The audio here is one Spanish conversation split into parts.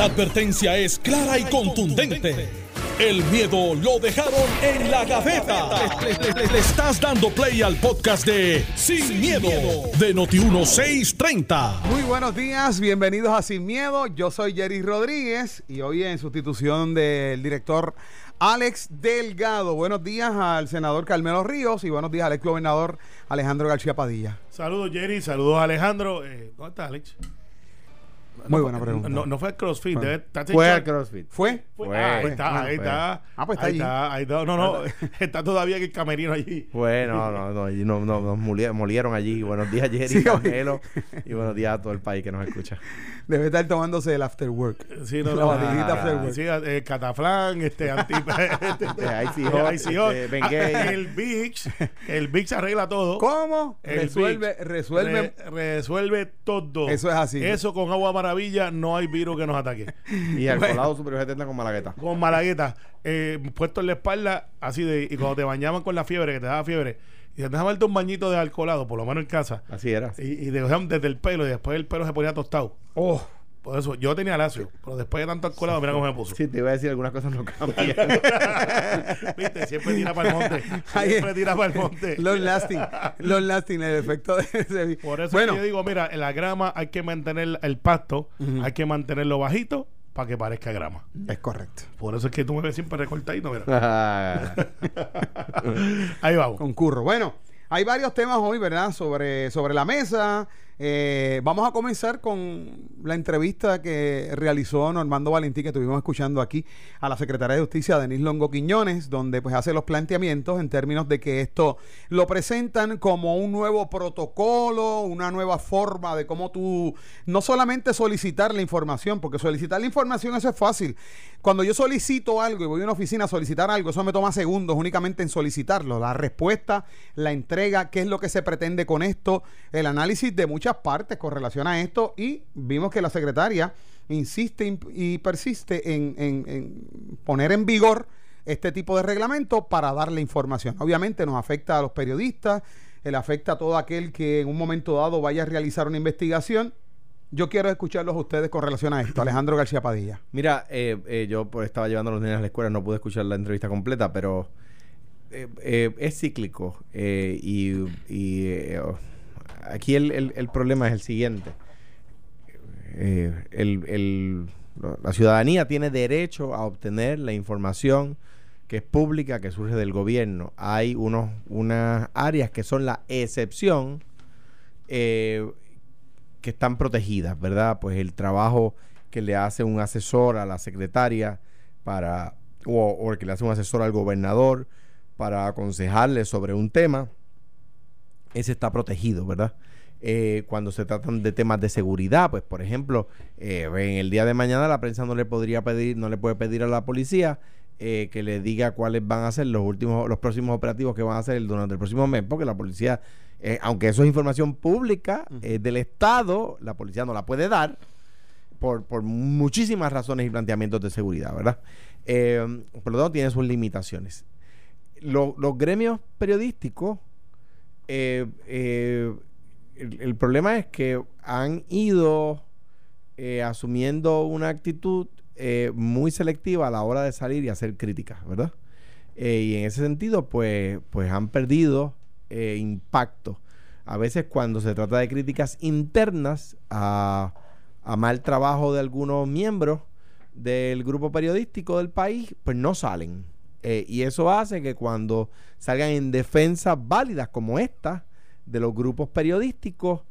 La advertencia es clara y contundente. El miedo lo dejaron en la gaveta. Le, le- le- le estás dando play al podcast de Sin, miedo, de Noti1630. Muy buenos días, bienvenidos a Sin Miedo. Yo soy Jerry Rodríguez y hoy en sustitución del director Alex Delgado. Buenos días al senador Carmelo Ríos y buenos días al ex gobernador Alejandro García Padilla. Saludos Jerry, saludos Alejandro. Eh, ¿Dónde está Alex? Muy buena pregunta. No, no fue al CrossFit. debe estar Fue al CrossFit. ¿Fue? Fue- Fue. ah, ahí Fue. está, Bueno, ahí fue. está. Ah, pues está ahí allí. está, ahí está. No, no, está todavía en el camerino allí. Bueno, no, no, allí no, no, nos moli- molieron allí. Buenos días, Jerry, Sí, y buenos días a todo el país que nos escucha. Debe estar tomándose el after work. Sí, no, La no. batidita ah, after work. sí, eh, cataflán, este, anti... este, Ben Ah, el VIX, el VIX arregla todo. ¿Cómo? El resuelve, resuelve. re- resuelve todo. Eso es así. Eso con agua maravilla no hay virus que nos ataque. Y al colado superior 70 con Malagueta. con malagueta eh, puesto en la espalda, así de. Y cuando te bañaban con la fiebre, que te daba fiebre, y te dejaban darte un bañito de alcoholado, por lo menos en casa, Así era. y, y te dejaban desde el pelo, y después el pelo se ponía tostado. Oh, Por eso, yo tenía lacio, pero después de tanto alcoholado, mira cómo me puso. Sí, te iba a decir algunas cosas no cambian. Viste, siempre tira para el monte. Siempre tira para el monte. long lasting. Long lasting, el efecto de ese. Por eso bueno, yo digo, mira, en la grama hay que mantener el pasto, hay que mantenerlo bajito para que parezca grama. es correcto. Por eso es que tú me ves siempre recortadito, mira. Ah, Ahí vamos. Concurro. Bueno, hay varios temas hoy, ¿verdad? Sobre, sobre la mesa. Eh, vamos a comenzar con la entrevista que realizó Normando Valentín, que estuvimos escuchando aquí a la secretaria de Justicia, Denise Longo Quiñones, donde pues hace los planteamientos en términos de que esto lo presentan como un nuevo protocolo, una nueva forma de cómo tú no solamente solicitar la información, porque solicitar la información eso es fácil. Cuando yo solicito algo y voy a una oficina a solicitar algo, eso me toma segundos únicamente en solicitarlo. La respuesta, la entrega, qué es lo que se pretende con esto, el análisis de muchas partes con relación a esto y vimos que la secretaria insiste in- y persiste en, en- en poner en vigor este tipo de reglamento para darle información. Obviamente nos afecta a los periodistas, le afecta a todo aquel que en un momento dado vaya a realizar una investigación. Yo quiero escucharlos a ustedes con relación a esto. Alejandro García Padilla. Mira, eh, eh, yo pues, estaba llevando a los niños a la escuela, no pude escuchar la entrevista completa, pero eh, eh, es cíclico. y y, aquí el, el- el problema es el siguiente. Eh, el- la ciudadanía tiene derecho a obtener la información que es pública, que surge del gobierno. Hay unos, unas áreas que son la excepción. eh, que están protegidas, ¿verdad? Pues el trabajo que le hace un asesor a la secretaria para, o, o que le hace un asesor al gobernador para aconsejarle sobre un tema, ese está protegido, ¿verdad? Eh, cuando se tratan de temas de seguridad, pues por ejemplo, eh, en el día de mañana la prensa no le podría pedir, no le puede pedir a la policía eh, que le diga cuáles van a ser los últimos, los próximos operativos que van a hacer durante el próximo mes, porque la policía, aunque eso es información pública del Estado, la policía no la puede dar por, por muchísimas razones y planteamientos de seguridad, ¿verdad? Por lo tanto, tiene sus limitaciones. Lo- los gremios periodísticos, eh, eh, el, problema es que han ido eh, asumiendo una actitud muy selectiva a la hora de salir y hacer críticas, ¿verdad? Y en ese sentido, pues, pues han perdido impacto. A veces cuando se trata de críticas internas a mal trabajo de algunos miembros del grupo periodístico del país, pues no salen. Eh, y eso hace que cuando salgan en defensas válidas como esta de los grupos periodísticos,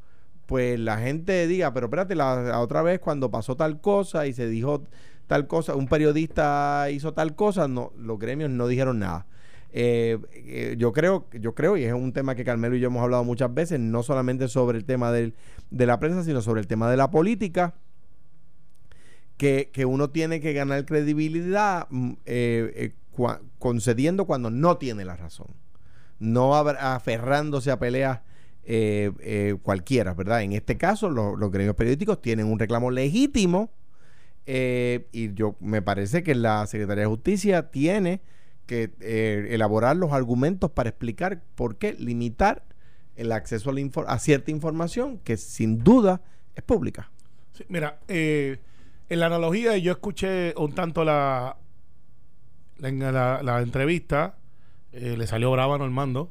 pues la gente diga, pero espérate, la, otra vez cuando pasó tal cosa y se dijo tal cosa, un periodista hizo tal cosa, no, los gremios no dijeron nada. Eh, eh, yo creo, yo creo, y es un tema que Carmelo y yo hemos hablado muchas veces, no solamente sobre el tema del- de la prensa, sino sobre el tema de la política, que, que uno tiene que ganar credibilidad mm, concediendo cuando no tiene la razón. No aferrándose a peleas eh, eh, cualquiera, ¿verdad? En este caso, lo- los gremios periodísticos tienen un reclamo legítimo eh, y yo me parece que la Secretaría de Justicia tiene que eh, elaborar los argumentos para explicar por qué limitar el acceso a, cierta información que sin duda es pública. Mira, En la analogía, yo escuché un tanto la, la, la- la entrevista, eh, le salió brava a Normando.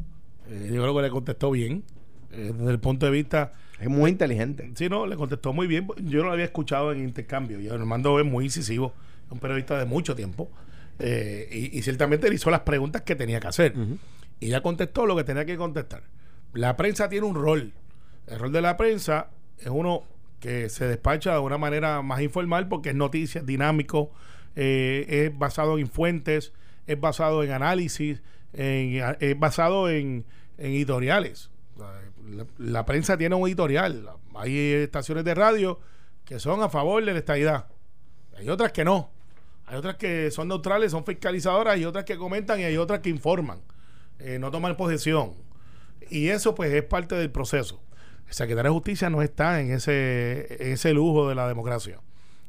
Eh, yo creo que le contestó bien. Eh, desde el punto de vista, Es muy inteligente. sí, no, le contestó muy bien. Yo no lo había escuchado en intercambio. Y Normando es muy incisivo, es un periodista de mucho tiempo. Y, y ciertamente le hizo las preguntas que tenía que hacer. Y ella contestó lo que tenía que contestar. La prensa tiene un rol. El rol de la prensa es uno que se despacha de una manera más informal porque es noticia, es dinámico, eh, es basado en fuentes, es basado en análisis, es basado en, en editoriales. La, prensa tiene un editorial. Hay estaciones de radio que son a favor de la estabilidad. Hay otras que no. Hay otras que son neutrales, son fiscalizadoras, y otras que comentan y hay otras que informan. Eh, no toman posesión. Y eso pues es parte del proceso. El secretario de Justicia no está en ese, en ese lujo de la democracia.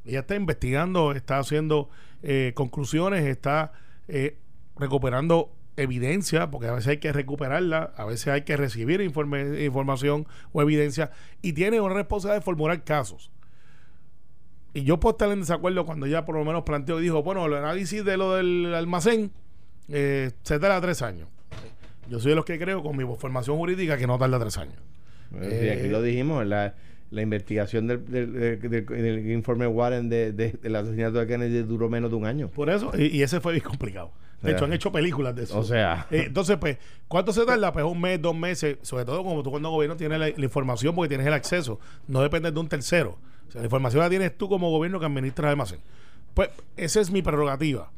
Ella está investigando, está haciendo eh, conclusiones, está eh, recuperando evidencia, porque a veces hay que recuperarla, a veces hay que recibir informe- información o evidencia, y tiene una responsabilidad de formular casos. Y yo puedo estar en desacuerdo cuando ella por lo menos planteó y dijo, bueno, el análisis de lo del almacén eh, se tarda tres años. Yo soy de los que creo con mi formación jurídica que no tarda tres años. Eh, y aquí Eh, lo dijimos, la, la investigación del, del, del- del- del informe Warren de, de- del asesinato de Kennedy duró menos de un año. Por eso, y, y ese fue bien complicado. De O sea, hecho, han hecho películas de eso. o sea. Eh, entonces, pues, ¿cuánto se tarda? Pues un mes, dos meses, sobre todo como tú cuando gobierno tienes la, la información porque tienes el acceso, no depende de un tercero. O sea, la información la tienes tú como gobierno que administras el almacén. Pues, esa es mi prerrogativa.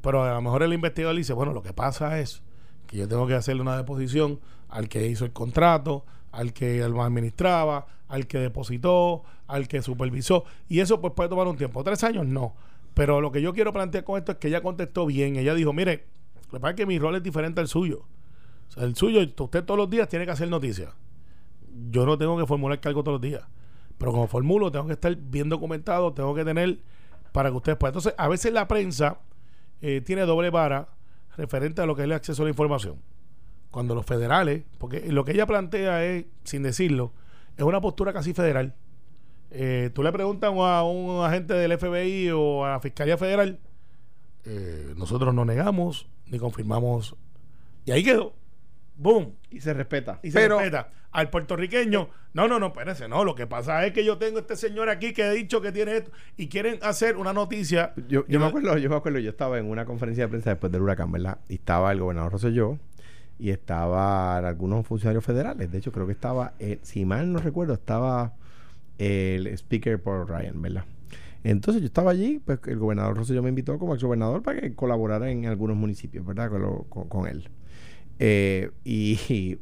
Pero a lo mejor el investigador dice, bueno, lo que pasa es que yo tengo que hacerle una deposición al que hizo el contrato, al que lo administraba, al que depositó, al que supervisó. Y eso pues puede tomar un tiempo. Tres años no. Pero lo que yo quiero plantear con esto es que ella contestó bien. Ella dijo, mire, lo que pasa es que mi rol es diferente al suyo. O sea, el suyo, usted todos los días tiene que hacer noticias. Yo no tengo que formular cargo todos los días. Pero como formulo, tengo que estar bien documentado, tengo que tener para que ustedes puedan. Entonces, a veces la prensa eh, tiene doble vara referente a lo que es el acceso a la información. Cuando los federales, porque lo que ella plantea es, sin decirlo, es una postura casi federal. Eh, tú le preguntas a un agente del FBI o a la Fiscalía Federal, eh, nosotros no negamos ni confirmamos. Y ahí quedó. ¡Boom! Y se respeta. Y se Pero- respeta. Al puertorriqueño, no, no, no, espérese, no. Lo que pasa es que yo tengo este señor aquí que ha dicho que tiene esto y quieren hacer una noticia. Yo, yo me acuerdo, yo me acuerdo, yo estaba en una conferencia de prensa después del huracán, ¿verdad? Y estaba el gobernador Rosselló y estaban algunos funcionarios federales. De hecho, creo que estaba, eh, si mal no recuerdo, estaba el speaker Paul Ryan, ¿verdad? Entonces yo estaba allí, pues el gobernador Rosselló me invitó como exgobernador para que colaborara en algunos municipios, ¿verdad? Con, con- él. Eh, y,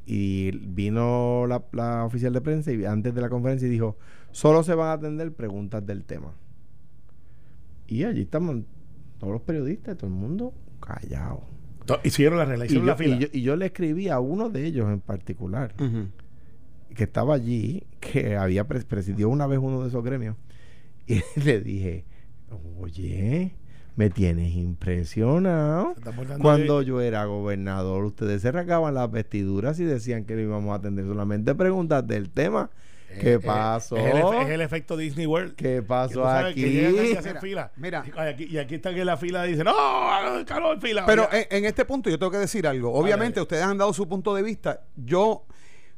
y vino la, oficial de prensa y antes de la conferencia dijo, solo se van a atender preguntas del tema. Y allí estaban todos los periodistas, todo el mundo callado. Hicieron la regla, Y yo, la fila. y yo- y yo le escribí a uno de ellos en particular, que estaba allí, que había pres- presidió una vez uno de esos gremios, y le dije, oye, me tienes impresionado. Cuando yo era gobernador, ustedes se rasgaban las vestiduras y decían que le íbamos a atender solamente preguntas del tema. ¿Qué Eh, pasó? Es el, efe- es el efecto Disney World. ¿Qué Que pasó sabes que aquí? fila. mira. Y aquí, y aquí están en la fila y dicen, ¡No! ¡Calor, fila! Pero en, en este punto yo tengo que decir algo. Obviamente ustedes han dado su punto de vista. Yo,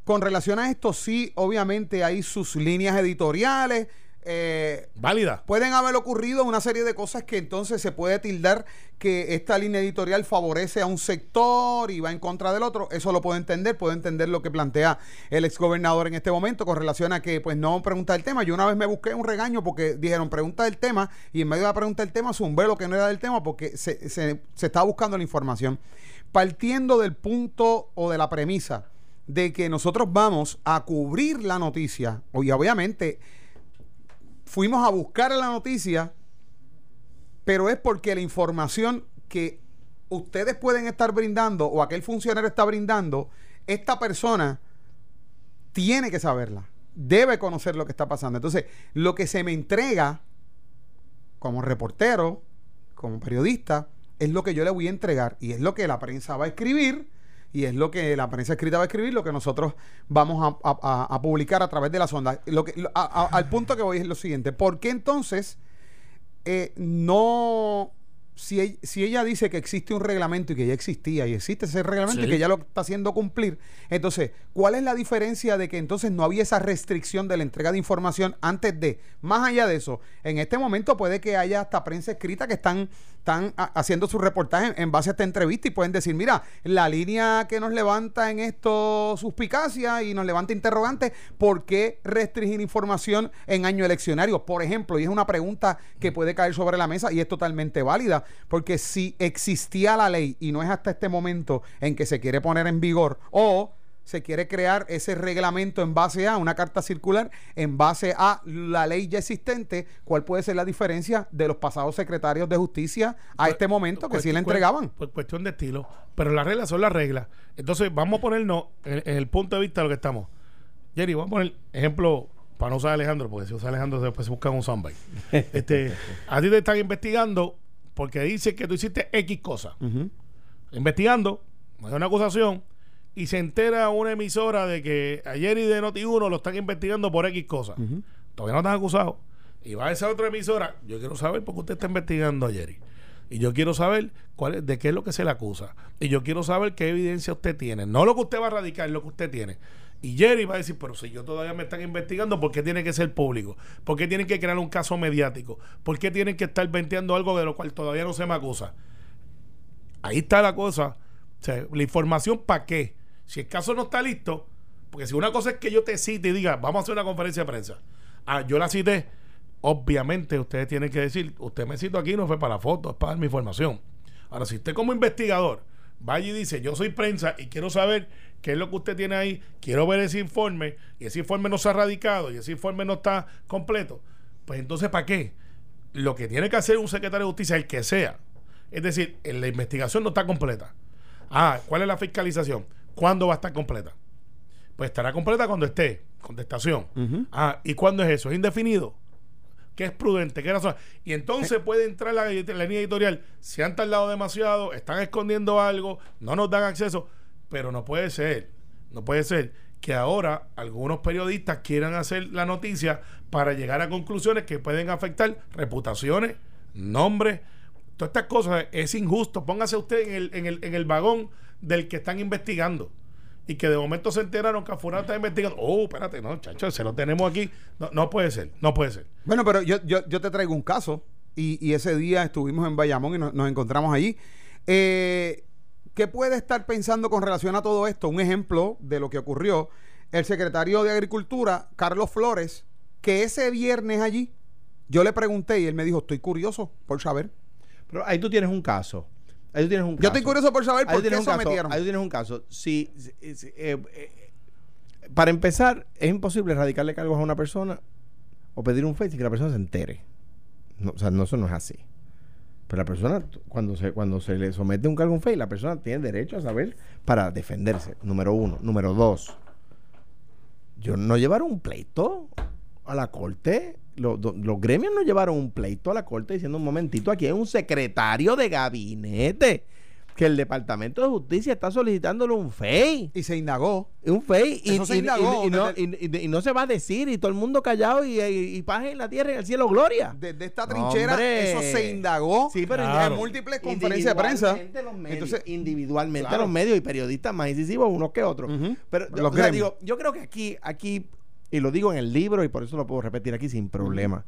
con relación a esto, sí, obviamente hay sus líneas editoriales. Eh, válida. pueden haber ocurrido una serie de cosas que entonces se puede tildar que esta línea editorial favorece a un sector y va en contra del otro. Eso lo puedo entender, puedo entender lo que plantea el exgobernador en este momento con relación a que pues no pregunta el tema. Yo una vez me busqué un regaño porque dijeron pregunta del tema y en medio de la pregunta del tema zumbé lo que no era del tema porque se, se, se estaba buscando la información. Partiendo del punto o de la premisa de que nosotros vamos a cubrir la noticia, y obviamente fuimos a buscar la noticia, pero es porque la información que ustedes pueden estar brindando o aquel funcionario está brindando, esta persona tiene que saberla, debe conocer lo que está pasando. Entonces, lo que se me entrega como reportero, como periodista, es lo que yo le voy a entregar y es lo que la prensa va a escribir y es lo que la prensa escrita va a escribir, lo que nosotros vamos a, a- a- a publicar a través de las ondas. Lo que, a- al punto que voy es lo siguiente, ¿por qué entonces eh, no si, si ella dice que existe un reglamento y que ya existía y existe ese reglamento y que ya lo está haciendo cumplir, entonces, ¿cuál es la diferencia de que entonces no había esa restricción de la entrega de información antes de? Más allá de eso, en este momento puede que haya hasta prensa escrita que están, están ha- haciendo su reportaje en, en base a esta entrevista y pueden decir, mira, la línea que nos levanta en esto suspicacia y nos levanta interrogantes, ¿por qué restringir información en año eleccionario? Por ejemplo, y es una pregunta que puede caer sobre la mesa y es totalmente válida, porque si existía la ley y no es hasta este momento en que se quiere poner en vigor o se quiere crear ese reglamento en base a una carta circular, en base a la ley ya existente, ¿cuál puede ser la diferencia de los pasados secretarios de justicia a este momento que sí la Cuestión- entregaban? Pues cuestión de estilo. Pero las reglas son las reglas. Entonces, vamos a ponernos en, en el punto de vista de lo que estamos. Jerry, vamos a poner ejemplo para no usar a Alejandro, porque si usa a Alejandro después se buscan un soundbite. este, a ti te están investigando porque dice que tú hiciste X cosa. Investigando, hay una acusación y se entera una emisora de que a Jerry de Noti1 lo están investigando por X cosa. Todavía no están acusados. Y va a esa otra emisora. Yo quiero saber por qué usted está investigando a Jerry. Y yo quiero saber cuál es, de qué es lo que se le acusa. Y yo quiero saber qué evidencia usted tiene. No lo que usted va a radicar, lo que usted tiene. Y Jerry va a decir, pero si yo todavía me están investigando, ¿por qué tiene que ser público? ¿Por qué tienen que crear un caso mediático? ¿Por qué tienen que estar venteando algo de lo cual todavía no se me acusa? Ahí está la cosa. O sea, la información para qué. Si el caso no está listo, porque si una cosa es que yo te cite y diga, vamos a hacer una conferencia de prensa. Ah, yo la cité. Obviamente ustedes tienen que decir, usted me citó aquí, no fue para la foto, es para dar mi información. Ahora, si usted como investigador vaya y dice, yo soy prensa y quiero saber qué es lo que usted tiene ahí, quiero ver ese informe, y ese informe no se ha radicado, y ese informe no está completo, pues entonces, ¿para qué? Lo que tiene que hacer un secretario de justicia, el que sea, es decir, la investigación no está completa. Ah, ¿cuál es la fiscalización? ¿Cuándo va a estar completa? Pues estará completa cuando esté. Contestación. Ah, ¿y cuándo es eso? ¿Es indefinido? ¿Qué es prudente? ¿Qué razón? Y entonces puede entrar la, la línea editorial. Se han tardado demasiado, están escondiendo algo, no nos dan acceso. Pero no puede ser, no puede ser que ahora algunos periodistas quieran hacer la noticia para llegar a conclusiones que pueden afectar reputaciones, nombres, todas estas cosas. Es injusto. Póngase usted en el, en el, en el vagón del que están investigando y que de momento se enteraron que afuera está investigando. Oh, espérate, no, chacho, se lo tenemos aquí. No, no puede ser, no puede ser. Bueno, pero yo, yo, yo te traigo un caso y, y ese día estuvimos en Bayamón y nos, nos encontramos allí. Eh, ¿Qué puede estar pensando con relación a todo esto? Un ejemplo de lo que ocurrió. El secretario de Agricultura, Carlos Flores, que ese viernes allí, yo le pregunté y él me dijo, estoy curioso por saber. Pero ahí tú tienes un caso. Ahí tú tienes un Yo estoy caso. curioso por saber Ahí por qué un caso. sometieron. Ahí tú tienes un caso. Si, si- si- eh, eh, para empezar, es imposible radicarle cargos a una persona o pedir un fe sin que la persona se entere. No, o sea, no, eso no es así. Pero la persona, cuando se, cuando se le somete un cargo a un FEI, la persona tiene derecho a saber para defenderse. Número uno. Número dos. Yo no llevaron un pleito a la corte. Los, gremios no llevaron un pleito a la corte diciendo un momentito, aquí hay un secretario de gabinete que el Departamento de Justicia está solicitándole un FEI. Y se indagó. Un FEI y, y- y- indagó y no, y- no se va a decir y todo el mundo callado y, paz en la tierra y en el cielo gloria. Desde esta trinchera, Hombre. eso se indagó Sí, pero en múltiples conferencias de prensa. Individualmente los medios, Entonces, individualmente claro. los medios y periodistas más incisivos unos que otros. Pero Los o sea, digo, yo creo que aquí, aquí, y lo digo en el libro y por eso lo puedo repetir aquí sin problema.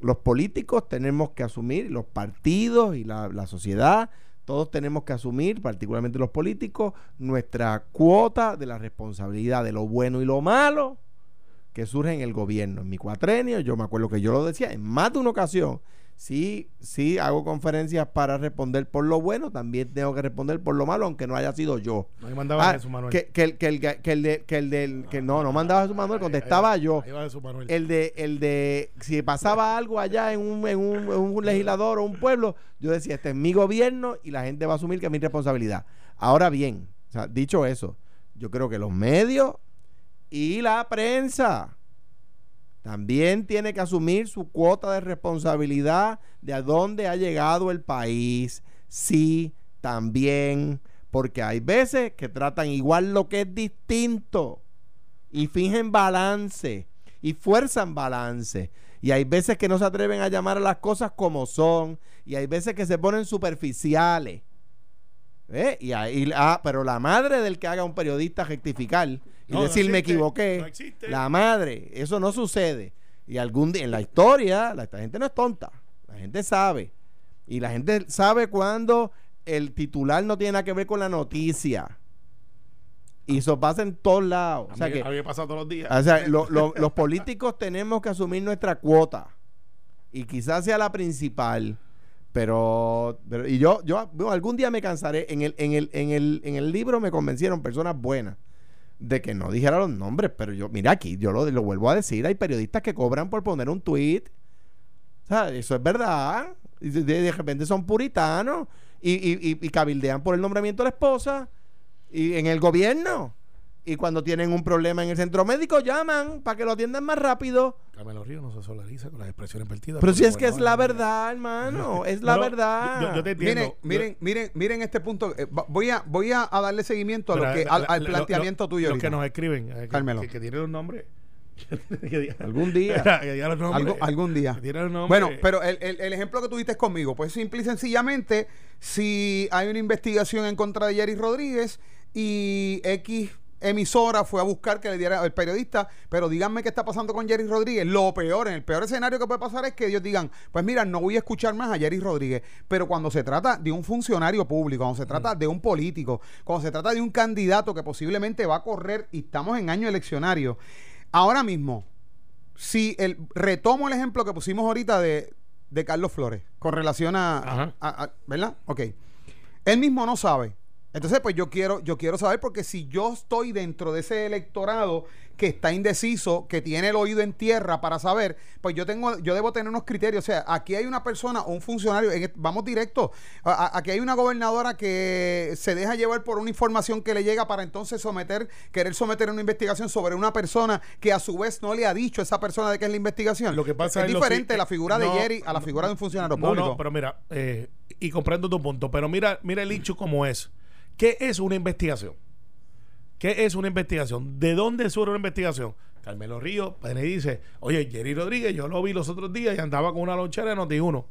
Los políticos tenemos que asumir, los partidos y la, la sociedad, todos tenemos que asumir, particularmente los políticos, nuestra cuota de la responsabilidad de lo bueno y lo malo que surge en el gobierno. En mi cuatrenio, yo me acuerdo que yo lo decía en más de una ocasión. Sí, sí, hago conferencias para responder por lo bueno, también tengo que responder por lo malo, aunque no haya sido yo. No, mandaba Ah, Jesús Manuel. que, que el, que, el, que el de, que el del, que no, no mandaba a Jesús Manuel, contestaba Ahí yo. ahí va Jesús Manuel. El de, el de, si pasaba algo allá en un, en, un, en un legislador o un pueblo, yo decía, este es mi gobierno y la gente va a asumir que es mi responsabilidad. Ahora bien, o sea, dicho eso, yo creo que los medios y la prensa también tiene que asumir su cuota de responsabilidad de a dónde ha llegado el país. Sí, también, porque hay veces que tratan igual lo que es distinto y fingen balance y fuerzan balance. Y hay veces que no se atreven a llamar a las cosas como son. Y hay veces que se ponen superficiales. ¿Eh? Y ahí, ah, pero la madre del que haga un periodista rectificar y No, no decir me equivoqué, no la madre, eso no sucede. Y algún día en la historia, la, esta gente no es tonta, la gente sabe. Y la gente sabe cuando el titular no tiene nada que ver con la noticia. Y eso pasa en todos lados. A O sea mí- que, a mí me pasa todos los días. o sea, lo- lo- los políticos tenemos que asumir nuestra cuota. Y quizás sea la principal. Pero, pero- y yo, yo algún día me cansaré. En el, en, el, en, el, en el libro me convencieron personas buenas de que no dijera los nombres. Pero yo, mira aquí, yo lo, lo vuelvo a decir. Hay periodistas que cobran por poner un tweet. O sea, eso es verdad. Y de, de repente son puritanos y, y, y- y cabildean por el nombramiento de la esposa y en el gobierno. Y cuando tienen un problema en el centro médico, llaman para que lo atiendan más rápido. Carmelo Río no se solariza con las expresiones vertidas. Pero si es que es la verdad, hermano. Es la verdad. Yo, yo te entiendo. Miren, miren, miren, miren este punto. Eh, va- voy a, voy a, a darle seguimiento a lo Pero, que, la- al, la- al lo- planteamiento lo- tuyo. Los que nos escriben. eh, que, Carmelo. Que, que tienen los nombres. que Algún día. que diga los nombres. Algo- algún día. Que tienen los nombres. Bueno, pero el, el- el ejemplo que tuviste conmigo, pues simple y sencillamente, si hay una investigación en contra de Jerry Rodríguez y X emisora fue a buscar que le diera el periodista, pero díganme qué está pasando con Jerry Rodríguez. Lo peor, en el peor escenario que puede pasar es que ellos digan, pues mira, no voy a escuchar más a Jerry Rodríguez. Pero cuando se trata de un funcionario público, cuando se trata de un político, cuando se trata de un candidato que posiblemente va a correr y estamos en año eleccionario, ahora mismo, si el retomo el ejemplo que pusimos ahorita de, de Carlos Flores con relación a- a- ¿verdad? Ok. Él mismo no sabe. Entonces, pues yo quiero, yo quiero saber, porque si yo estoy dentro de ese electorado que está indeciso, que tiene el oído en tierra para saber, pues yo tengo, yo debo tener unos criterios. O sea, aquí hay una persona o un funcionario, en- vamos directo, a- a- aquí hay una gobernadora que se deja llevar por una información que le llega para entonces someter, querer someter una investigación sobre una persona que a su vez no le ha dicho a esa persona de qué es la investigación. Lo que pasa es, es diferente la figura de Jerry a la figura de un funcionario No, público. no, pero mira, eh, y comprendo tu punto, pero mira, mira el hecho como es. ¿Qué es una investigación? ¿Qué es una investigación? ¿De dónde surge una investigación? Carmelo Río y dice, oye, Jerry Rodríguez, yo lo vi los otros días y andaba con una lonchera de Noti1.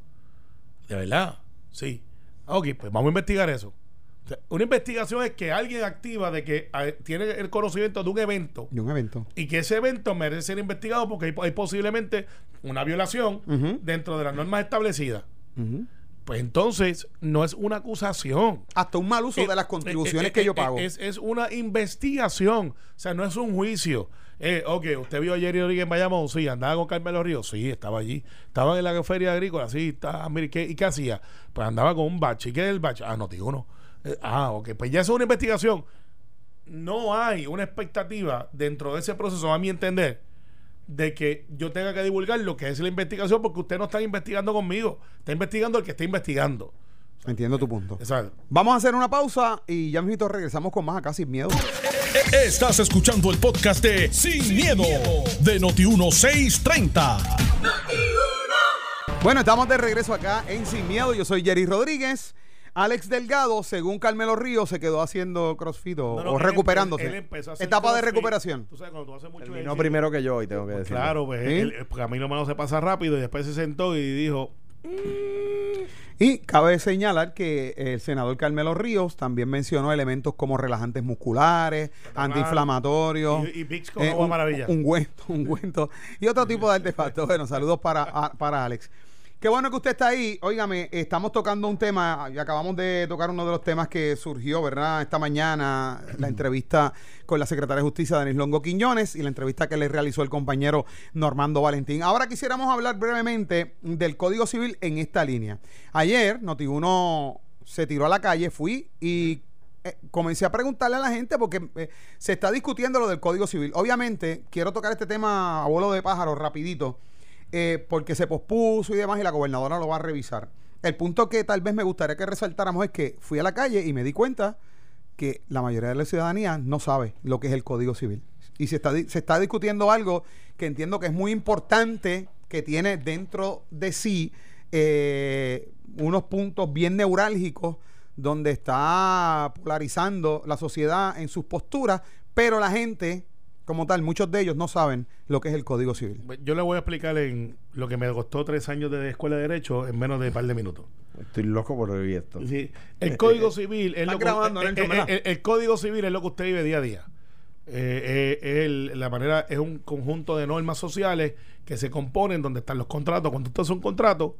¿De verdad? Sí. Ah, Ok, pues vamos a investigar eso. O sea, una investigación es que alguien activa de que ah, tiene el conocimiento de un evento De un evento. y que ese evento merece ser investigado porque hay, hay posiblemente una violación dentro de las normas establecidas. Pues entonces no es una acusación. Hasta un mal uso Eh, de las eh, contribuciones eh, que yo pago. Es, es una investigación. O sea, no es un juicio. Eh, ok, ¿usted vio a Jerry Rodríguez en Bayamón? Sí. ¿Andaba con Carmelo Ríos? Sí, estaba allí. Estaba en la feria agrícola. Sí, está. Mire, ¿qué, ¿y qué hacía? Pues andaba con un bache. ¿Y qué es el bache? Ah, no, digo no. Eh, ah, ok. Pues ya es una investigación. No hay una expectativa dentro de ese proceso, a mi entender, de que yo tenga que divulgar lo que es la investigación porque usted no está investigando conmigo. Está investigando el que está investigando. Entiendo tu punto. Exacto. Vamos a hacer una pausa y ya mismo regresamos con más acá sin miedo. Estás escuchando el podcast de Sin, miedo, de Noti1630. Bueno, estamos de regreso acá en Sin Miedo. Yo soy Jerry Rodríguez. Alex Delgado, según Carmelo Ríos, se quedó haciendo crossfit o, No, no, o él recuperándose. él empezó a hacer Etapa de recuperación. Tú sabes, cuando tú haces mucho Terminó ejercicio- primero que yo y tengo que decir. Claro, pues ¿Sí? él- porque a mí lo malo se pasa rápido y después se sentó y dijo, Y cabe señalar que el senador Carmelo Ríos también mencionó elementos como relajantes musculares, antiinflamatorios. Y- y Vicks con eh, agua un, maravilla. ungüento, ungüento y otro tipo de artefactos. Bueno, saludos para, a- para Alex. Qué bueno que usted está ahí. Óigame, estamos tocando un tema y acabamos de tocar uno de los temas que surgió, ¿verdad? Esta mañana, la entrevista con la secretaria de Justicia, Denis Longo Quiñones, y la entrevista que le realizó el compañero Normando Valentín. Ahora quisiéramos hablar brevemente del Código Civil en esta línea. Ayer, Notiuno se tiró a la calle, fui y eh, comencé a preguntarle a la gente porque eh, se está discutiendo lo del Código Civil. Obviamente, quiero tocar este tema a vuelo de pájaro rapidito, eh, porque se pospuso y demás y la gobernadora lo va a revisar. El punto que tal vez me gustaría que resaltáramos es que fui a la calle y me di cuenta que la mayoría de la ciudadanía no sabe lo que es el Código Civil. Y se está, discutiendo algo que entiendo que es muy importante, que tiene dentro de sí eh, unos puntos bien neurálgicos donde está polarizando la sociedad en sus posturas, pero la gente como tal, muchos de ellos no saben lo que es el Código Civil. Yo le voy a explicar en lo que me costó tres años de escuela de Derecho en menos de un par de minutos. Estoy loco por oír esto. Sí, el Código Civil es lo que, grabando, eh, eh, eh, el Código Civil es lo que usted vive día a día. Eh, eh, es el- la manera es un conjunto de normas sociales que se componen donde están los contratos. Cuando usted hace un contrato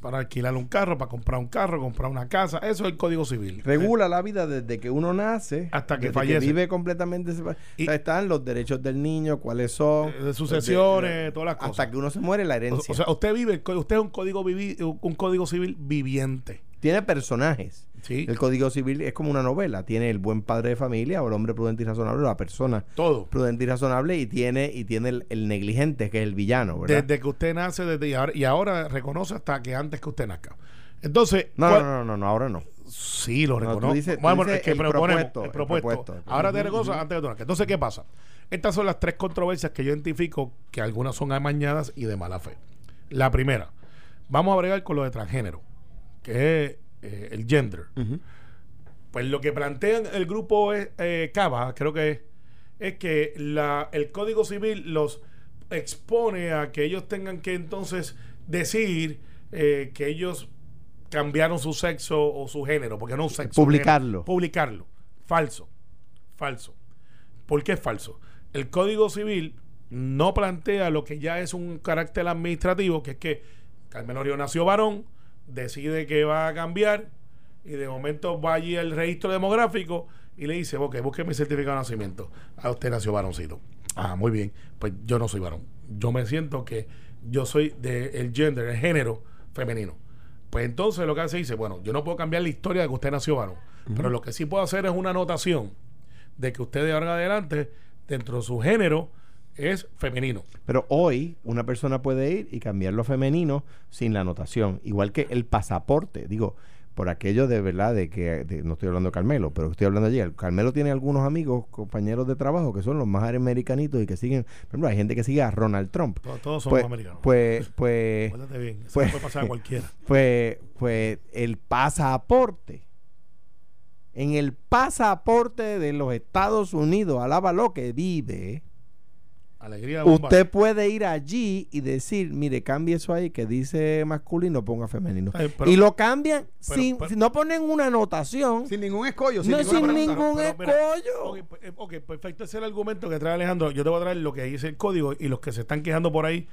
para alquilar un carro, para comprar un carro, comprar una casa, eso es el Código Civil. Regula la vida desde que uno nace Hasta que desde fallece. vive completamente. Y- o sea, están los derechos del niño, cuáles son. De sucesiones, de- todas las Hasta cosas. que uno se muere, la O, herencia. o sea, usted vive, usted es un código vivi- un código civil viviente. Tiene personajes. Sí. El Código Civil es como una novela. Tiene el buen padre de familia o el hombre prudente y razonable, o la persona Todo. prudente y razonable, y tiene, y tiene el, el negligente, que es el villano, ¿verdad? Desde que usted nace desde y ahora, y ahora reconoce hasta que antes que usted nazca. Entonces, no, ¿cuál- no, no, no, no, ahora no. Sí, lo No, reconozco. dices- tú Bueno, dices es que el propuesto, el el propuesto. Ahora cosas ujú. antes de tu nazca. Entonces, ¿qué pasa? Estas son las tres controversias que yo identifico que algunas son amañadas y de mala fe. La primera, vamos a bregar con lo de transgénero, que es eh, el gender. Pues lo que plantean el grupo es, eh, Cava, creo que es, es que la, el Código Civil los expone a que ellos tengan que entonces decir eh, que ellos cambiaron su sexo o su género, porque no un sexo. Publicarlo. género. Publicarlo. Falso. Falso. ¿Por qué es falso? El Código Civil no plantea lo que ya es un carácter administrativo, que es que Carmen Orio nació varón, decide que va a cambiar y de momento va allí el registro demográfico y le dice, ok, busque mi certificado de nacimiento. Ah, usted nació varoncito. Ah, muy bien. Pues yo no soy varón. Yo me siento que yo soy del gender, el género femenino. Pues entonces lo que hace dice, bueno, yo no puedo cambiar la historia de que usted nació varón, pero lo que sí puedo hacer es una anotación de que usted de ahora en adelante, dentro de su género, es femenino. Pero hoy una persona puede ir y cambiarlo a femenino sin la anotación. Igual que el pasaporte. Digo, por aquello de verdad de que de- no estoy hablando de Carmelo, pero estoy hablando allí. Carmelo tiene algunos amigos, compañeros de trabajo que son los más americanitos y que siguen. Por ejemplo, hay gente que sigue a Ronald Trump. Todos, todos somos Pues, americanos. pues, pues, bien, eso pues- puede pasar a cualquiera. pues, pues el pasaporte. En el pasaporte de los Estados Unidos, alaba lo que vive. Alegría bomba. Usted puede ir allí y decir, mire, cambie eso ahí que dice masculino, ponga femenino. Ay, pero- y lo cambian pero- sin, pero- no ponen una anotación. Sin ningún escollo, sin no sin pregunta. ningún escollo. Ok, pues, eh, ok, perfecto. Ese es el argumento que trae Alejandro. Yo te voy a traer lo que dice el código y los que se están quejando por ahí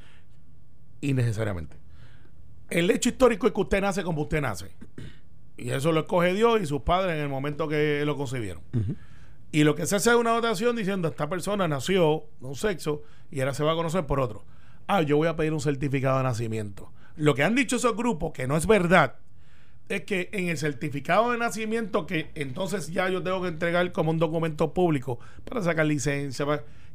innecesariamente. El hecho histórico es que usted nace como usted nace. Y eso lo escoge Dios y sus padres en el momento que lo concibieron. Y lo que se hace es una votación diciendo esta persona nació de un sexo y ahora se va a conocer por otro. Ah, yo voy a pedir un certificado de nacimiento. Lo que han dicho esos grupos, que no es verdad, es que en el certificado de nacimiento que entonces ya yo tengo que entregar como un documento público para sacar licencia,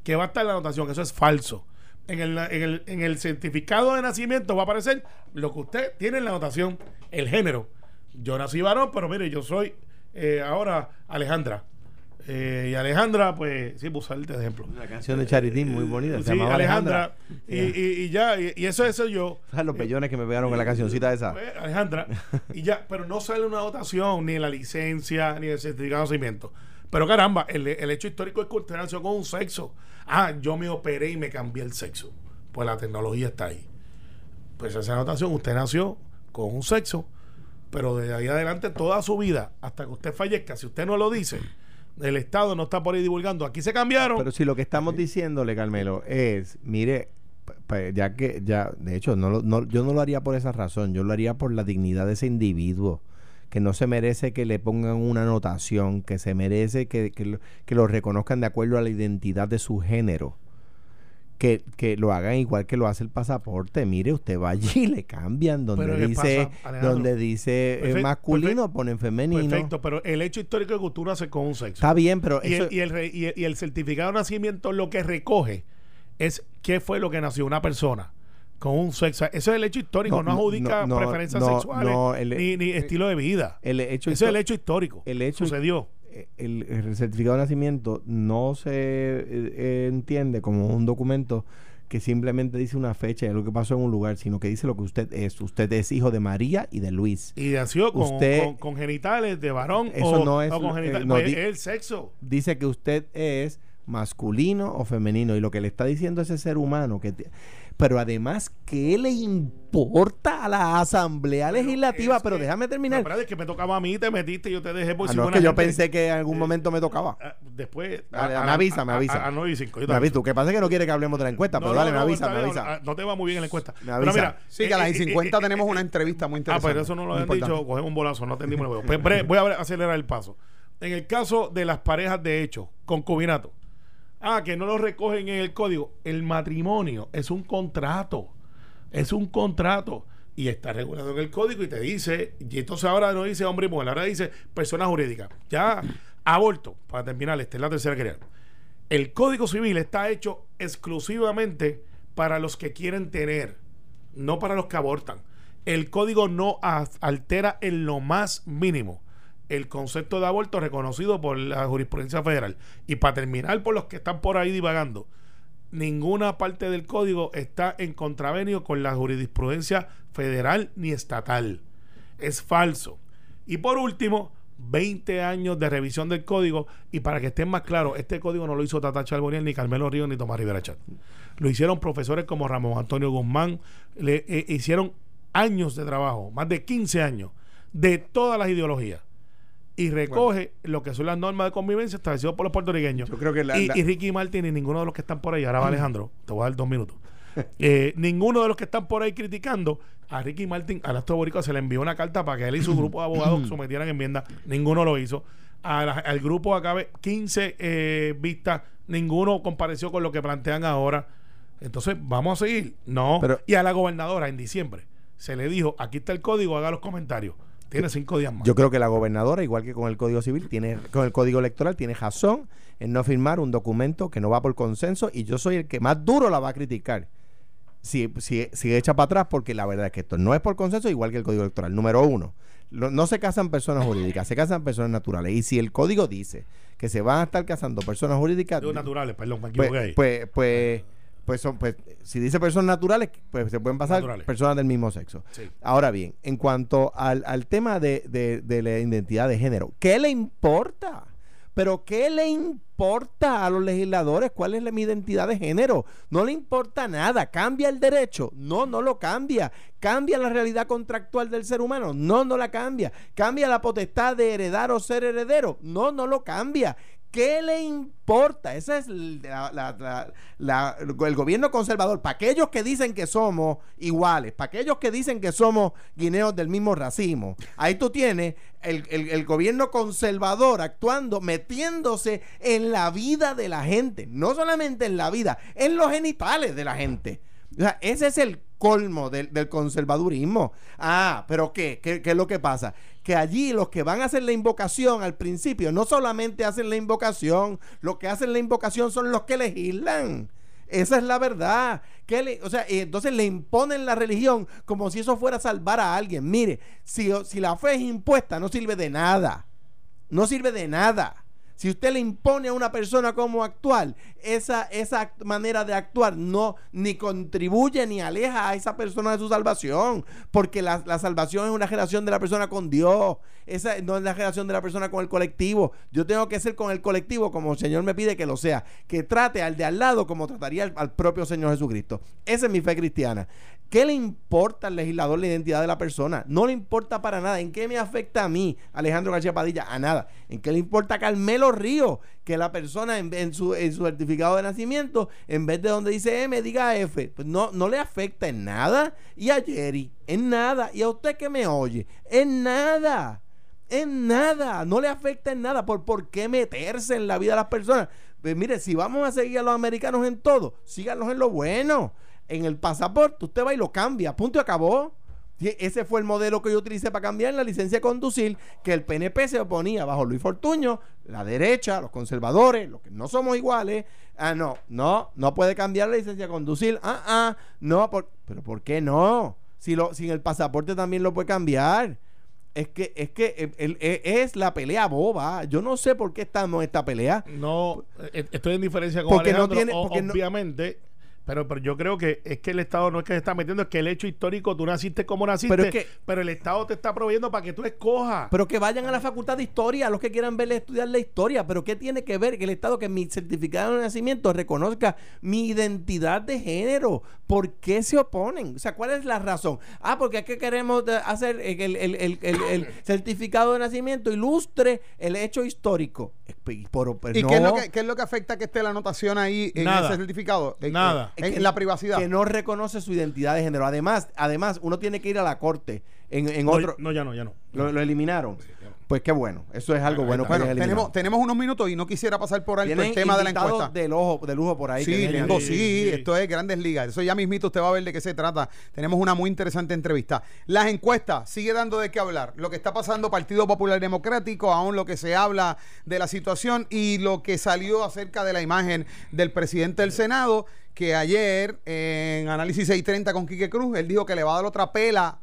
que va a estar la anotación, eso es falso. En el, en, el, en el certificado de nacimiento va a aparecer lo que usted tiene en la anotación, el género. Yo nací varón, pero mire, yo soy eh, ahora Alejandra. Eh, y Alejandra, pues, sí, puse el ejemplo. La canción de Charitín muy bonita. se Sí, llamaba Alejandra. Y, y- y ya, y, y eso, eso yo. ¿Sabes los pellones que me pegaron en la cancioncita esa? Pues, Alejandra. Y ya, pero no sale una votación, ni en la licencia, ni el certificado de nacimiento. Pero caramba, el, el hecho histórico es que usted nació con un sexo. Ah, yo me operé y me cambié el sexo. Pues la tecnología está ahí. Pues esa anotación, usted nació con un sexo, pero de ahí adelante toda su vida, hasta que usted fallezca, si usted no lo dice, el Estado no está por ahí divulgando. Aquí se cambiaron. Pero si lo que estamos diciéndole, Carmelo, es, mire, ya que, ya, de hecho, no, no, yo no lo haría por esa razón, yo lo haría por la dignidad de ese individuo, que no se merece que le pongan una anotación, que se merece que, que lo reconozcan de acuerdo a la identidad de su género. Que, que lo hagan igual que lo hace el pasaporte. Mire, usted va allí y le cambian donde Pero ¿qué dice, pasa, donde dice eh, Perfecto, masculino, perfecto, ponen femenino. Perfecto, pero el hecho histórico de tú naces con un sexo. Está bien, pero y, eso, el, y, el y el- y el certificado de nacimiento lo que recoge es qué fue lo que nació una persona con un sexo. Eso es el hecho histórico, No, adjudica no, no, preferencias sexuales no, el- ni, ni estilo de vida. el hecho Eso es el hecho histórico. el hecho- Sucedió. El, el certificado de nacimiento no se eh, eh, entiende como un documento que simplemente dice una fecha de lo que pasó en un lugar, sino que dice lo que usted es. Usted es hijo de María y de Luis. Y nació con, Usted- con- con genitales de varón Eso o, no es o con eh, genitales. no pues di- es el sexo. Dice que usted es masculino o femenino. Y lo que le está diciendo ese ser humano, que pero además, ¿qué le importa a la Asamblea Legislativa? Pero déjame terminar. Es que me tocaba a mí, te metiste y yo te dejé por ah, no, es que yo pensé que en algún eh, momento me tocaba. Ah, después. me avisa, me avisa. A, 9 y 5. Me avisa. Tú, que pasa que no quiere que hablemos de la encuesta, pero dale, me avisa, me avisa. No te va muy bien en la encuesta. Me avisa. Pero mira, sí, que a las eh, 50 eh, tenemos una entrevista muy interesante. Ah, pero eso no lo habían dicho, cogemos un bolazo, no entendimos el Pues voy a acelerar el paso. En el caso de las parejas de hecho, concubinato. Ah, que no lo recogen en el código. El matrimonio es un contrato. Es un contrato. Y está regulado en el código y te dice, y entonces ahora no dice hombre y mujer, ahora dice persona jurídica. Ya, aborto, para terminar, esta es la tercera que El código civil está hecho exclusivamente para los que quieren tener, no para los que abortan. El código no altera en lo más mínimo el concepto de aborto reconocido por la jurisprudencia federal. Y para terminar, por los que están por ahí divagando, ninguna parte del código está en contravenio con la jurisprudencia federal ni estatal. Es falso. Y por último, 20 años de revisión del código y para que estén más claros, este código no lo hizo Tata Charboniel, ni Carmelo Ríos, ni Tomás Rivera Chat. Lo hicieron profesores como Ramón Antonio Guzmán, le eh, hicieron años de trabajo, más de 15 años, de todas las ideologías y recoge lo que son las normas de convivencia establecidas por los puertorriqueños. Yo creo que y, Ricky Martin y ninguno de los que están por ahí, ahora va Alejandro, te voy a dar dos minutos. Eh, ninguno de los que están por ahí criticando a Ricky Martin, al astro boricua, se le envió una carta para que él y su grupo de abogados sometieran enmienda. Ninguno lo hizo. al grupo acabe 15 eh, vistas, ninguno compareció con lo que plantean ahora. Entonces, vamos a seguir. No. y a la gobernadora en diciembre se le dijo: aquí está el código, haga los comentarios. Tiene cinco días más. Yo creo que la gobernadora, igual que con el Código Civil, tiene, con el Código Electoral, tiene razón en no firmar un documento que no va por consenso y yo soy el que más duro la va a criticar. Si, si, si echa para atrás, porque la verdad es que esto no es por consenso, igual que el Código Electoral. Número uno, no se casan personas jurídicas, se casan personas naturales. Y si el código dice que se van a estar casando personas jurídicas. naturales, perdón, me equivoqué. pues, pues pues son, pues, si dice personas naturales, pues se pueden pasar personas del mismo sexo. Ahora bien, en cuanto al, al tema de, de, la identidad de género, ¿qué le importa? Pero ¿qué le importa a los legisladores cuál es mi identidad de género? No le importa nada. ¿Cambia el derecho? No, no lo cambia. ¿Cambia la realidad contractual del ser humano? No, no la cambia. ¿Cambia la potestad de heredar o ser heredero? No, no lo cambia. ¿Qué le importa? Ese es el gobierno conservador. Para aquellos que dicen que somos iguales, para aquellos que dicen que somos guineos del mismo racismo, ahí tú tienes el, el, gobierno conservador actuando, metiéndose en la vida de la gente. No solamente en la vida, en los genitales de la gente. O sea, ese es el colmo del, del conservadurismo. Ah, pero ¿qué? ¿qué? ¿Qué es lo que pasa? Que allí los que van a hacer la invocación al principio no solamente hacen la invocación, los que hacen la invocación son los que legislan. Esa es la verdad. Que o sea, entonces le imponen la religión como si eso fuera a salvar a alguien. Mire, si, si la fe es impuesta, no sirve de nada. No sirve de nada. Si usted le impone a una persona cómo actuar, esa, esa manera de actuar no ni contribuye ni aleja a esa persona de su salvación, porque la, salvación es una relación de la persona con Dios, esa no es la relación de la persona con el colectivo. Yo tengo que ser con el colectivo como el Señor me pide que lo sea, que trate al de al lado como trataría al, al propio Señor Jesucristo. Esa es mi fe cristiana. ¿Qué le importa al legislador la identidad de la persona? No le importa para nada. ¿En qué me afecta a mí, Alejandro García Padilla? A nada. ¿En qué le importa a Carmelo Río que la persona en, su, certificado de nacimiento, en vez de donde dice M, diga F? Pues no, no le afecta en nada. Y a Jerry, en nada. Y a usted que me oye, en nada. En nada. No le afecta en nada. ¿Por, por qué meterse en la vida de las personas? Pues mire, si vamos a seguir a los americanos en todo, síganos en lo bueno en el pasaporte, usted va y lo cambia, punto y acabó. ese fue el modelo que yo utilicé para cambiar la licencia de conducir, que el PNP se oponía bajo Luis Fortuño, la derecha, los conservadores, los que no somos iguales. Ah, no, no, no puede cambiar la licencia de conducir. Ah, ah, no, pero ¿por qué no? Si, lo, si en el pasaporte también lo puede cambiar. Es que, es que eh, eh, es la pelea boba. Yo no sé por qué estamos en esta pelea. No, eh, estoy en diferencia con porque Alejandro. No tiene, porque obviamente Pero, pero yo creo que es que el Estado no es que se está metiendo, es que el hecho histórico, tú naciste como naciste, Pero pero, es que- el Estado te está proveyendo para que tú escojas. Pero que vayan a la facultad de historia, los que quieran ver estudiar la historia. Pero ¿qué tiene que ver que el Estado, que mi certificado de nacimiento reconozca mi identidad de género? ¿Por qué se oponen? O sea, ¿cuál es la razón? Ah, porque es que queremos eh, hacer eh, que el, el- el- el- el certificado de nacimiento ilustre el hecho histórico. Eh, por- ¿Y no. qué, es lo que, qué es lo que afecta que esté la anotación ahí en Nada. ese certificado? En- Nada. En, que- en la privacidad. que no reconoce su identidad de género. Además, además uno tiene que ir a la corte en, en no, otro. no, ya no, ya no. Lo, lo eliminaron. Pues qué bueno. Eso es algo bueno. que Bueno, tenemos, tenemos unos minutos y no quisiera pasar por alto el tema de la encuesta. de lujo, de lujo por ahí. que Sí, tengo, sí, sí. esto es Grandes Ligas. Eso ya mismito usted va a ver de qué se trata. Tenemos una muy interesante entrevista. Las encuestas sigue dando de qué hablar. Lo que está pasando Partido Popular Democrático, aún lo que se habla de la situación y lo que salió acerca de la imagen del presidente del Senado, que ayer en Análisis 630 con Quique Cruz, él dijo que le va a dar otra pela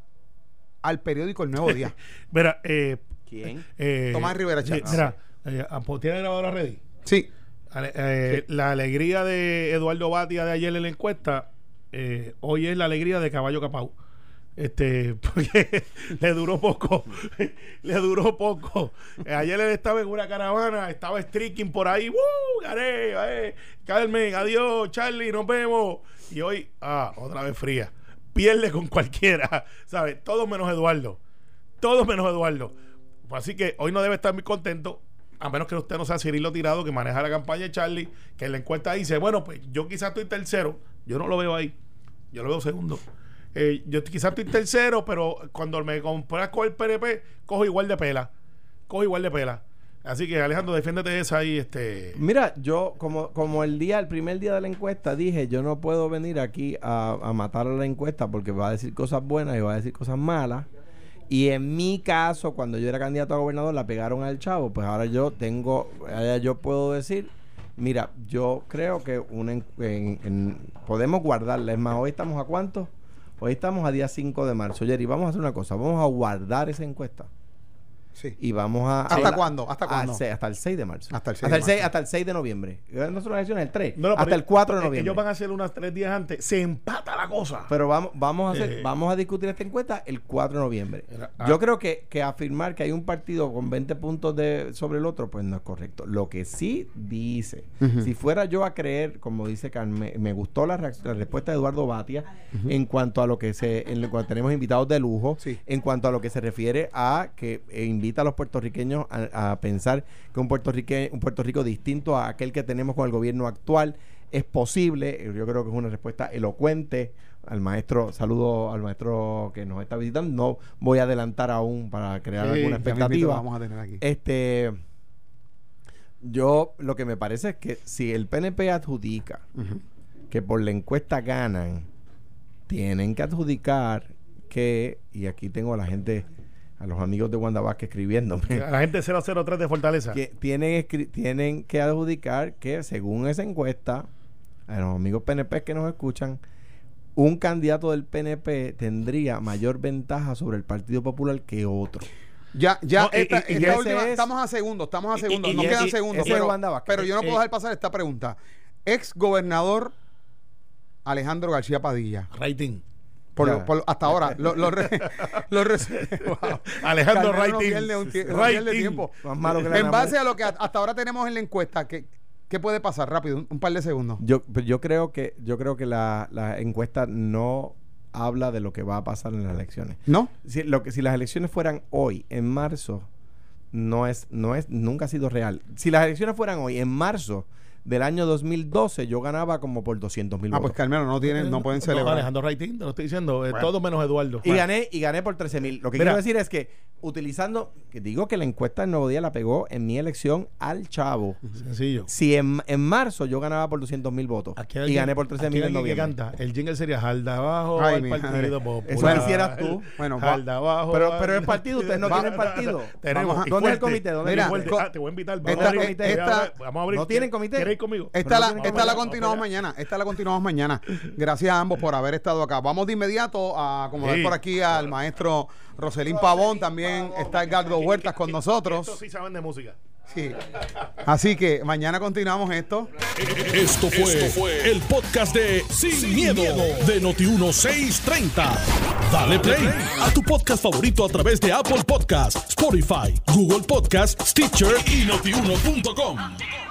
al periódico El Nuevo Día. Mira, eh, ¿Quién? eh, Tomás Rivera Chávez. Mira, eh, ¿tiene grabadora ready? Sí. Ale- eh, La alegría de Eduardo Batia de ayer en la encuesta, eh, hoy es la alegría de Caballo Capau. Este, porque le duró poco, le duró poco. Eh, ayer él estaba en una caravana, estaba streaking por ahí, ¡Woo! Gané, eh, Carmen, adiós, Charlie, nos vemos. Y hoy, ah, otra vez fría. Pierde con cualquiera, ¿sabes? Todo menos Eduardo. Todo menos Eduardo. Pues así que hoy no debe estar muy contento, a menos que usted no sea Cirilo Tirado, que maneja la campaña de Charlie, que en la encuesta dice, bueno, pues yo quizás estoy tercero, yo no lo veo ahí, yo lo veo segundo. Eh, yo quizás estoy tercero, pero cuando me compras con el PNP, cojo igual de pela, cojo igual de pela. Así que Alejandro, defiéndete de esa ahí, este... Mira, yo como, como el día, el primer día de la encuesta dije, yo no puedo venir aquí a, a matar a la encuesta porque va a decir cosas buenas y va a decir cosas malas. Y en mi caso, cuando yo era candidato a gobernador, la pegaron al chavo. Pues ahora yo tengo, ahora yo puedo decir, mira, yo creo que una, en- en- podemos guardarla. Es más, hoy estamos a cuánto? Hoy estamos a día 5 de marzo. Jerry, vamos a hacer una cosa, vamos a guardar esa encuesta. Sí. Y vamos a... ¿Hasta a- cuándo? ¿Hasta cuándo? hasta el 6 de marzo. Hasta el 6 hasta de el 6, marzo. hasta el 6 de noviembre. No son las elecciones el 3. No, no, hasta el 4 de es que noviembre. Ellos van a hacer unas tres días antes, se empata la cosa. Pero vamos, vamos a hacer, Eh. vamos a discutir esta encuesta el 4 de noviembre. Era- ah. Yo creo que, que afirmar que hay un partido con 20 puntos de, sobre el otro, pues no es correcto. Lo que sí dice, si fuera yo a creer, como dice Carmen, me gustó la, la respuesta de Eduardo Batia en cuanto a lo que se, en cuanto tenemos invitados de lujo, Sí. en cuanto a lo que se refiere a que eh, invita a los puertorriqueños a, a pensar que un, puertorrique, un Puerto Rico distinto a aquel que tenemos con el gobierno actual es posible. Yo creo que es una respuesta elocuente. Al maestro, saludo al maestro que nos está visitando. No voy a adelantar aún para crear Sí, alguna expectativa. vamos a tener aquí. Este, yo lo que me parece es que si el PNP adjudica que por la encuesta ganan, tienen que adjudicar que, y aquí tengo a la gente, a los amigos de Wanda Vázquez escribiéndome, A la gente 003 de Fortaleza. que tienen, tienen que adjudicar que según esa encuesta, a los amigos PNP que nos escuchan, un candidato del PNP tendría mayor ventaja sobre el Partido Popular que otro. Ya, ya, No, y- esta, y- y esta ese última, es- estamos a segundos, estamos a y- segundos, y- nos y- quedan y- segundos, pero, Wanda pero yo no puedo eh. dejar pasar esta pregunta. Ex gobernador Alejandro García Padilla, Rating. Por, Ya. por- hasta ahora, lo, lo re- lo re- Wow. Alejandro Carmelo no Rating. pierde un tie- no Rating. pierde tiempo. Más malo que la En base a lo que hasta ahora tenemos en la encuesta, ¿qué, qué puede pasar? Rápido, un, un par de segundos. Yo, pero yo creo que, yo creo que la, la encuesta no habla de lo que va a pasar en las elecciones. ¿No? Si, lo que, si las elecciones fueran hoy, en marzo, no es, no es, nunca ha sido real. Si las elecciones fueran hoy, en marzo del año 2012, yo ganaba como por 200 mil Ah, pues. Carmelo, no tienen, no pueden No, celebrar. Alejandro Rating, te lo estoy diciendo. eh, todo menos Eduardo. y gané, y gané por 13 mil. Lo que Mira. quiero decir es que utilizando, que digo que la encuesta del Nuevo Día la pegó en mi elección al chavo. Sencillo. Si en, en marzo yo ganaba por 200 mil votos Aquí hay y alguien- gané por 13 aquí mil hay en alguien que noviembre. canta. El jingle sería Jalda abajo Ay, al mi Partido. Popular. Eso quisieras tú. Bueno, va- Jalda abajo. Pero, al- pero es partido, ustedes no Va- tienen partido. Tenemos. Vamos a- y ¿Dónde es el fuerte. comité? ¿Dónde es el comité? Ah, te voy a invitar. Esta- Vamos a abrir. esta- Vamos a abrir. ¿No tienen comité? ¿Quieres conmigo. Esta, la, esta la, continuamos mañana. Esta la continuamos mañana. Gracias a ambos por haber estado acá. Vamos de inmediato a acomodar por aquí al maestro Roselín Pavón. También Pavón, está Edgardo Huertas con nosotros. Estos sí saben de música. Sí. Así que mañana continuamos esto. Esto fue, el podcast de Sin, miedo, miedo, de Noti1630. Dale play a tu podcast favorito a través de Apple Podcasts, Spotify, Google Podcasts, Stitcher y notiuno.com.